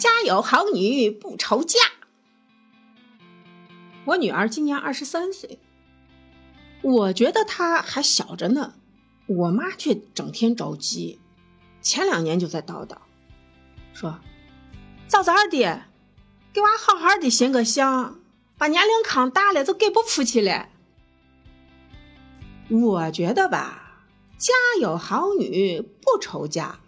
家有好女不愁嫁。我女儿今年二十三岁，我觉得她还小着呢，我妈却整天着急，前两年就在叨叨，说早早的给娃好好的寻个相，把年龄扛大了就给不出去了。我觉得吧，家有好女不愁嫁。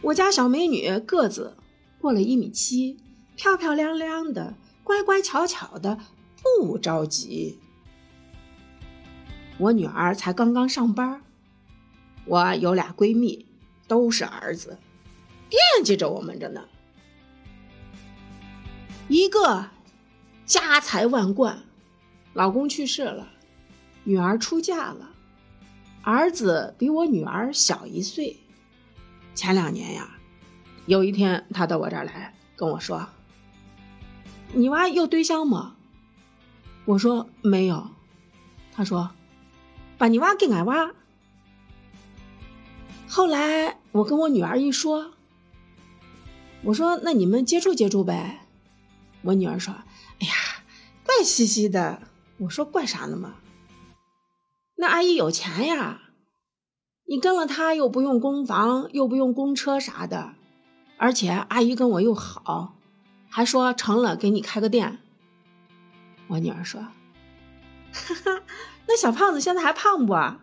我家小美女个子过了一米七，漂漂亮亮的。乖乖巧巧的，不着急。我女儿才刚刚上班，我有俩闺蜜，都是儿子，惦记着我们着呢。一个家财万贯，老公去世了，女儿出嫁了，儿子比我女儿小一岁。前两年呀，有一天他到我这儿来跟我说。你娃有对象吗？我说没有。他说：“把你娃给俺娃。”后来我跟我女儿一说，我说：“那你们接触接触呗。”我女儿说：“哎呀，怪兮兮的。”我说：“怪啥呢嘛？那阿姨有钱呀，你跟了她又不用供房，又不用供车啥的，而且阿姨跟我又好。”还说成了，给你开个店。我女儿说：“哈哈，那小胖子现在还胖不啊？”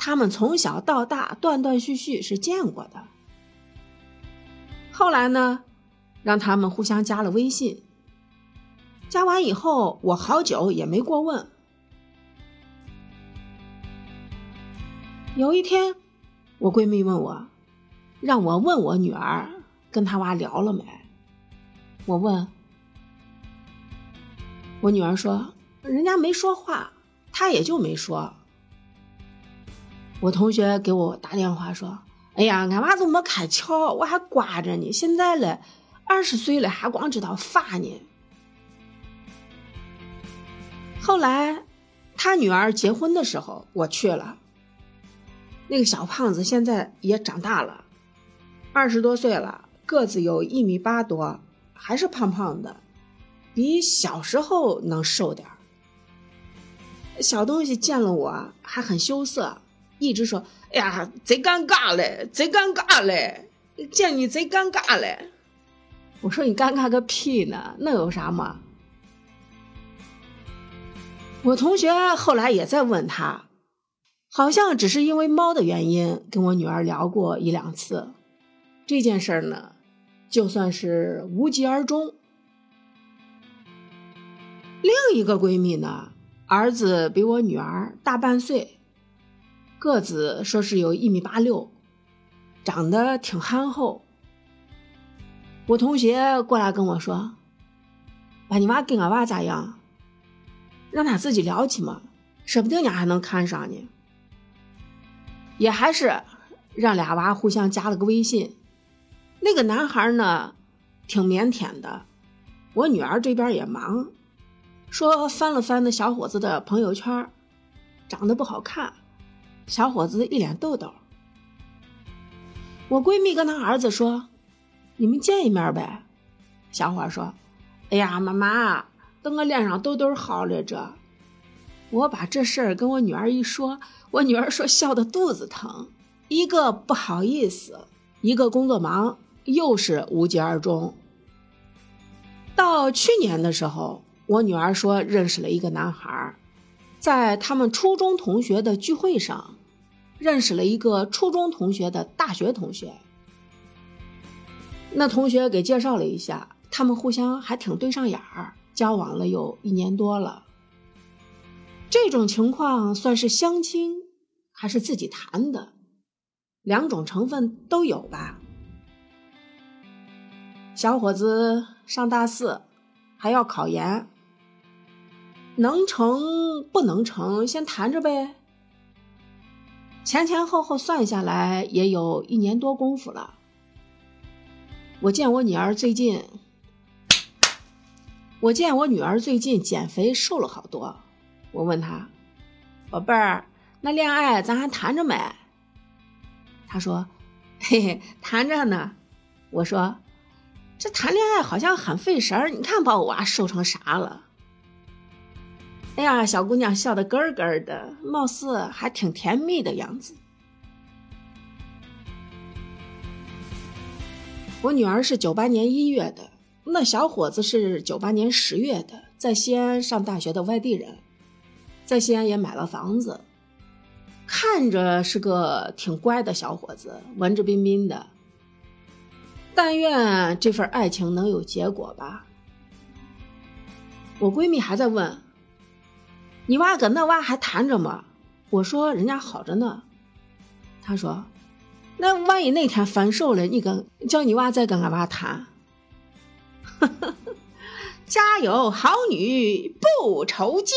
他们从小到大断断续续是见过的。后来呢，让他们互相加了微信。加完以后，我好久也没过问。有一天，我闺蜜问我，让我问我女儿跟他娃聊了没。我问，我女儿说：“人家没说话，她也就没说。”我同学给我打电话说：“哎呀，俺娃子没开窍，我还挂着呢。现在了，二十岁了，还光知道发呢。”后来，他女儿结婚的时候，我去了。那个小胖子现在也长大了，二十多岁了，个子有一米八多。还是胖胖的，比小时候能瘦点儿。小东西见了我还很羞涩，一直说：“哎呀，贼尴尬嘞，贼尴尬嘞，见你贼尴尬嘞。”我说：“你尴尬个屁呢？那有啥嘛？”我同学后来也在问他，好像只是因为猫的原因跟我女儿聊过一两次。这件事儿呢？就算是无疾而终。另一个闺蜜呢，儿子比我女儿大半岁，个子说是有一米八六，长得挺憨厚。我同学过来跟我说：“把你娃跟俺娃咋样？让他自己聊去嘛，说不定伢还能看上呢。”也还是让俩娃互相加了个微信。那个男孩呢，挺腼腆的。我女儿这边也忙，说翻了翻那小伙子的朋友圈，长得不好看，小伙子一脸痘痘。我闺蜜跟她儿子说：“你们见一面呗。”小伙说：“哎呀，妈妈，等我脸上痘痘好了着。”我把这事儿跟我女儿一说，我女儿说笑得肚子疼，一个不好意思，一个工作忙。又是无疾而终。到去年的时候，我女儿说认识了一个男孩，在他们初中同学的聚会上，认识了一个初中同学的大学同学。那同学给介绍了一下，他们互相还挺对上眼儿，交往了有一年多了。这种情况算是相亲还是自己谈的？两种成分都有吧。小伙子上大四，还要考研，能成不能成，先谈着呗。前前后后算下来也有一年多功夫了。我见我女儿最近，我见我女儿最近减肥瘦了好多。我问她，宝贝儿，那恋爱咱还谈着没？她说，嘿嘿，谈着呢。我说。这谈恋爱好像很费神儿，你看把我娃瘦成啥了？哎呀，小姑娘笑得咯咯的，貌似还挺甜蜜的样子。我女儿是九八年一月的，那小伙子是九八年十月的，在西安上大学的外地人，在西安也买了房子，看着是个挺乖的小伙子，文质彬彬的。但愿这份爱情能有结果吧。我闺蜜还在问：“你娃跟那娃还谈着吗？”我说：“人家好着呢。”她说：“那万一那天分手了，你跟叫你娃再跟俺娃谈？” 加油，好女不愁嫁。